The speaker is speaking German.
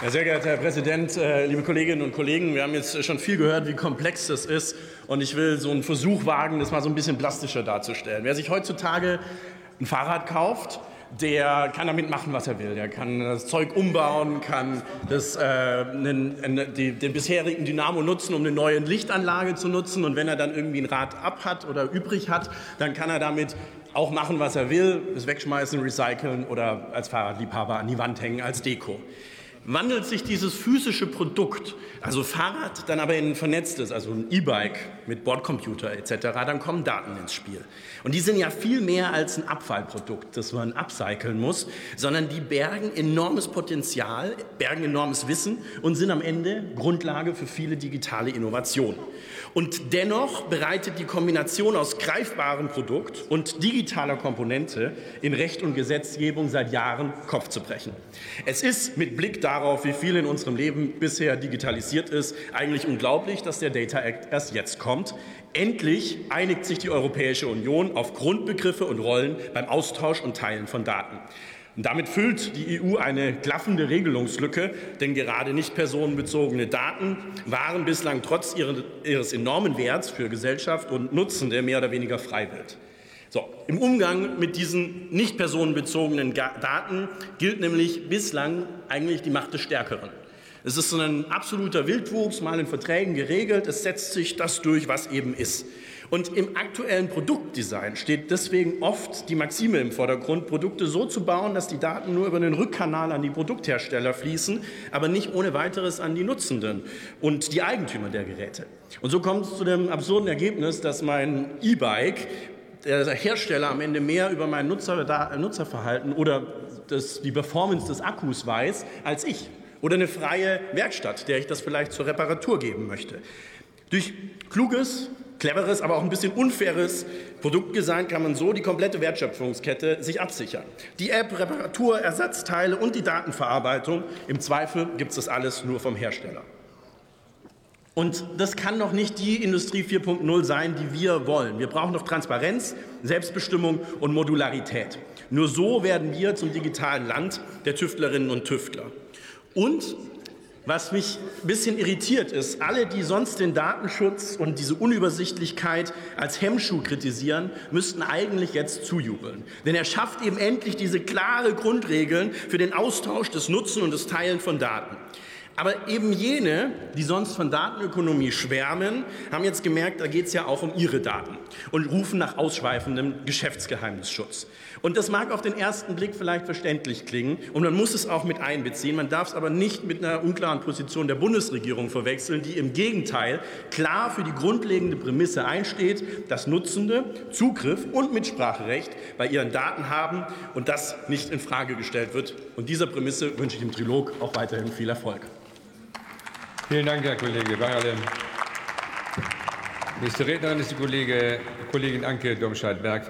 Ja, sehr geehrter Herr Präsident, äh, liebe Kolleginnen und Kollegen, wir haben jetzt schon viel gehört, wie komplex das ist. Und ich will so einen Versuch wagen, das mal so ein bisschen plastischer darzustellen. Wer sich heutzutage ein Fahrrad kauft, der kann damit machen, was er will. Der kann das Zeug umbauen, kann das, äh, einen, die, den bisherigen Dynamo nutzen, um eine neue Lichtanlage zu nutzen. Und wenn er dann irgendwie ein Rad ab hat oder übrig hat, dann kann er damit auch machen, was er will, es wegschmeißen, recyceln oder als Fahrradliebhaber an die Wand hängen als Deko. Wandelt sich dieses physische Produkt, also Fahrrad, dann aber in ein vernetztes, also ein E-Bike mit Bordcomputer etc., dann kommen Daten ins Spiel. Und die sind ja viel mehr als ein Abfallprodukt, das man upcyclen muss, sondern die bergen enormes Potenzial, bergen enormes Wissen und sind am Ende Grundlage für viele digitale Innovationen. Und dennoch bereitet die Kombination aus greifbarem Produkt und digitaler Komponente in Recht und Gesetzgebung seit Jahren Kopfzerbrechen. Es ist mit Blick darauf, wie viel in unserem Leben bisher digitalisiert ist, eigentlich unglaublich, dass der Data Act erst jetzt kommt. Endlich einigt sich die Europäische Union auf Grundbegriffe und Rollen beim Austausch und Teilen von Daten. Und damit füllt die EU eine klaffende Regelungslücke, denn gerade nicht personenbezogene Daten waren bislang trotz ihres enormen Werts für Gesellschaft und Nutzende mehr oder weniger Freiwild. So, Im Umgang mit diesen nicht personenbezogenen Daten gilt nämlich bislang eigentlich die Macht des Stärkeren. Es ist so ein absoluter Wildwuchs, mal in Verträgen geregelt. Es setzt sich das durch, was eben ist. Und im aktuellen Produktdesign steht deswegen oft die Maxime im Vordergrund, Produkte so zu bauen, dass die Daten nur über den Rückkanal an die Produkthersteller fließen, aber nicht ohne weiteres an die Nutzenden und die Eigentümer der Geräte. Und so kommt es zu dem absurden Ergebnis, dass mein E-Bike der Hersteller am Ende mehr über mein Nutzer, Nutzerverhalten oder das, die Performance des Akkus weiß als ich oder eine freie Werkstatt, der ich das vielleicht zur Reparatur geben möchte. Durch kluges, cleveres, aber auch ein bisschen unfaires Produktdesign kann man so die komplette Wertschöpfungskette sich absichern. Die App, Reparatur, Ersatzteile und die Datenverarbeitung. Im Zweifel gibt es das alles nur vom Hersteller. Und das kann doch nicht die Industrie 4.0 sein, die wir wollen. Wir brauchen doch Transparenz, Selbstbestimmung und Modularität. Nur so werden wir zum digitalen Land der Tüftlerinnen und Tüftler. Und was mich ein bisschen irritiert ist, alle, die sonst den Datenschutz und diese Unübersichtlichkeit als Hemmschuh kritisieren, müssten eigentlich jetzt zujubeln. Denn er schafft eben endlich diese klare Grundregeln für den Austausch, das Nutzen und das Teilen von Daten. Aber eben jene, die sonst von Datenökonomie schwärmen, haben jetzt gemerkt, da geht es ja auch um ihre Daten und rufen nach ausschweifendem Geschäftsgeheimnisschutz. Und das mag auf den ersten Blick vielleicht verständlich klingen und man muss es auch mit einbeziehen. Man darf es aber nicht mit einer unklaren Position der Bundesregierung verwechseln, die im Gegenteil klar für die grundlegende Prämisse einsteht, dass Nutzende Zugriff und Mitspracherecht bei ihren Daten haben und das nicht in Frage gestellt wird. Und dieser Prämisse wünsche ich im Trilog auch weiterhin viel Erfolg. Vielen Dank, Herr Kollege Bayerle. Nächste Rednerin ist die Kollegin Anke Domscheit-Berg,